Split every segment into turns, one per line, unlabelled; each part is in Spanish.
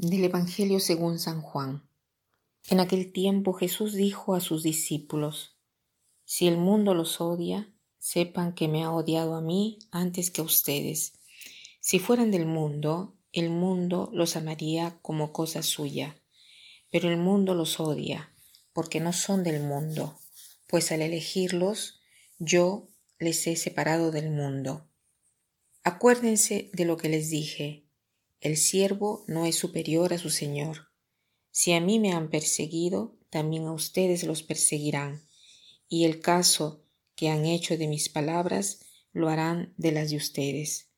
Del Evangelio según San Juan. En aquel tiempo Jesús dijo a sus discípulos, Si el mundo los odia, sepan que me ha odiado a mí antes que a ustedes. Si fueran del mundo, el mundo los amaría como cosa suya, pero el mundo los odia, porque no son del mundo, pues al elegirlos yo les he separado del mundo. Acuérdense de lo que les dije el siervo no es superior a su Señor. Si a mí me han perseguido, también a ustedes los perseguirán. Y el caso que han hecho de mis palabras, lo harán de las de ustedes.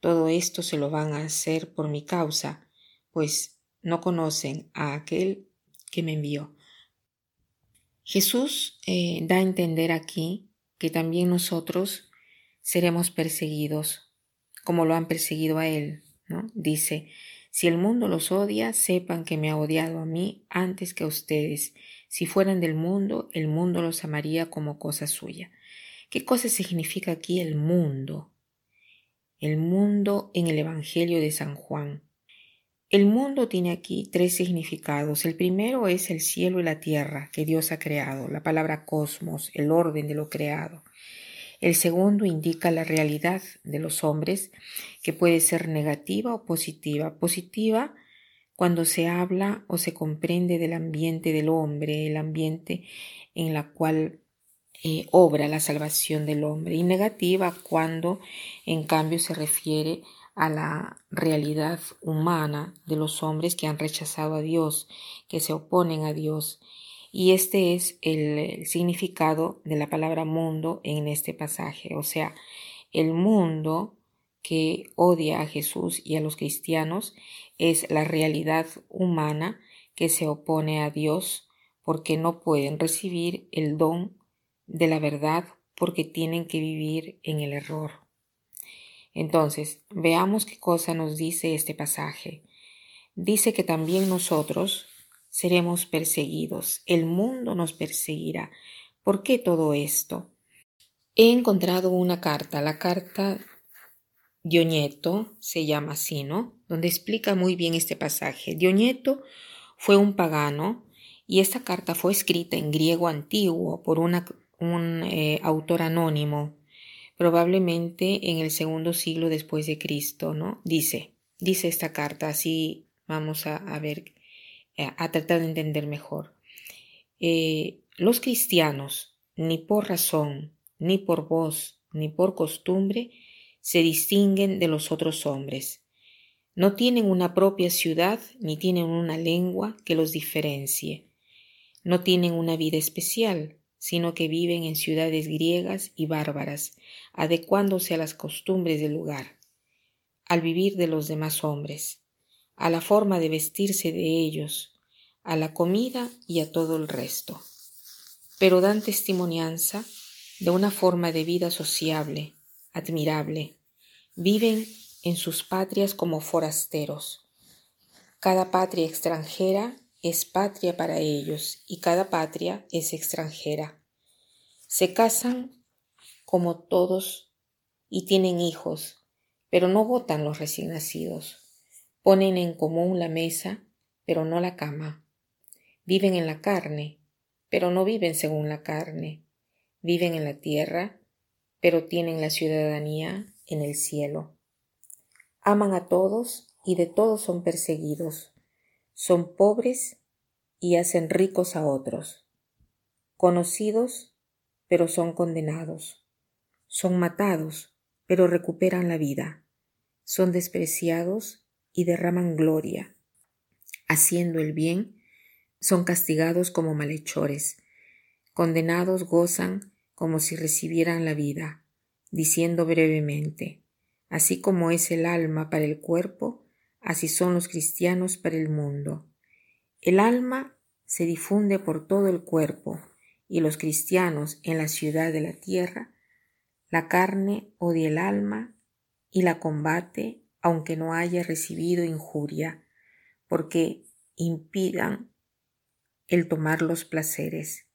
Todo esto se lo van a hacer por mi causa, pues no conocen a aquel que me envió. Jesús eh, da a entender aquí que también nosotros seremos perseguidos, como lo han perseguido a Él, Dice, si el mundo los odia, sepan que me ha odiado a mí antes que a ustedes. Si fueran del mundo, el mundo los amaría como cosa suya. ¿Qué cosa significa aquí el mundo? El mundo en el Evangelio de San Juan. El mundo tiene aquí tres significados. El primero es el cielo y la tierra que Dios ha creado, la palabra cosmos, el orden de lo creado. El segundo indica la realidad de los hombres, que puede ser negativa o positiva. Positiva cuando se habla o se comprende del ambiente del hombre, el ambiente en la cual eh, obra la salvación del hombre. Y negativa cuando en cambio se refiere a la realidad humana de los hombres que han rechazado a Dios, que se oponen a Dios y este es el, significado de la palabra mundo en este pasaje. O sea, el mundo que odia a Jesús y a los cristianos es la realidad humana que se opone a Dios porque no pueden recibir el don de la verdad porque tienen que vivir en el error. Entonces, veamos qué cosa nos dice este pasaje. Dice que también nosotros, seremos perseguidos, el mundo nos perseguirá. ¿Por qué todo esto? He encontrado una carta, la carta Dionieto, se llama así, ¿no? Donde explica muy bien este pasaje. Dionieto fue un pagano y esta carta fue escrita en griego antiguo por un eh, autor anónimo, probablemente en el segundo siglo después de Cristo, ¿no? Dice, dice esta carta, así vamos a, ver a tratar de entender mejor. Eh, los cristianos, ni por razón, ni por voz, ni por costumbre, se distinguen de los otros hombres. No tienen una propia ciudad ni tienen una lengua que los diferencie. No tienen una vida especial, sino que viven en ciudades griegas y bárbaras, adecuándose a las costumbres del lugar, al vivir de los demás hombres a la forma de vestirse de ellos, a la comida y a todo el resto. Pero dan testimonianza de una forma de vida sociable, admirable. Viven en sus patrias como forasteros. Cada patria extranjera es patria para ellos y cada patria es extranjera. Se casan como todos y tienen hijos, pero no votan los recién nacidos. Ponen en común la mesa, pero no la cama. Viven en la carne, pero no viven según la carne. Viven en la tierra, pero tienen la ciudadanía en el cielo. Aman a todos y de todos son perseguidos. Son pobres y hacen ricos a otros. Conocidos, pero son condenados. Son matados, pero recuperan la vida. Son despreciados y derraman gloria. Haciendo el bien, son castigados como malhechores. Condenados gozan como si recibieran la vida, diciendo brevemente, así como es el alma para el cuerpo, así son los cristianos para el mundo. El alma se difunde por todo el cuerpo, y los cristianos en la ciudad de la tierra, la carne odia el alma y la combate aunque no haya recibido injuria, porque impidan el tomar los placeres.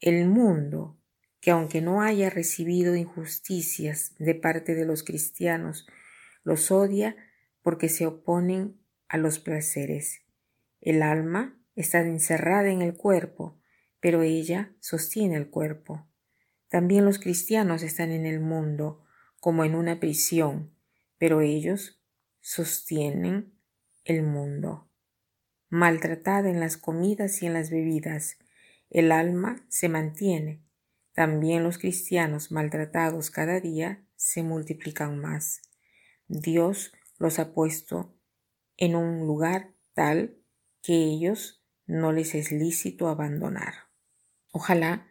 El mundo, que aunque no haya recibido injusticias de parte de los cristianos, los odia porque se oponen a los placeres. El alma está encerrada en el cuerpo, pero ella sostiene el cuerpo. También los cristianos están en el mundo como en una prisión, pero ellos sostienen el mundo. Maltratada en las comidas y en las bebidas, el alma se mantiene. También los cristianos maltratados cada día se multiplican más. Dios los ha puesto en un lugar tal que ellos no les es lícito abandonar. Ojalá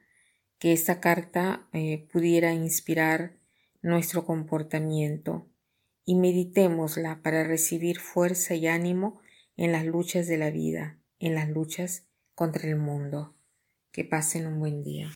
que esta carta eh, pudiera inspirar nuestro comportamiento y meditémosla para recibir fuerza y ánimo en las luchas de la vida, en las luchas contra el mundo. Que pasen un buen día.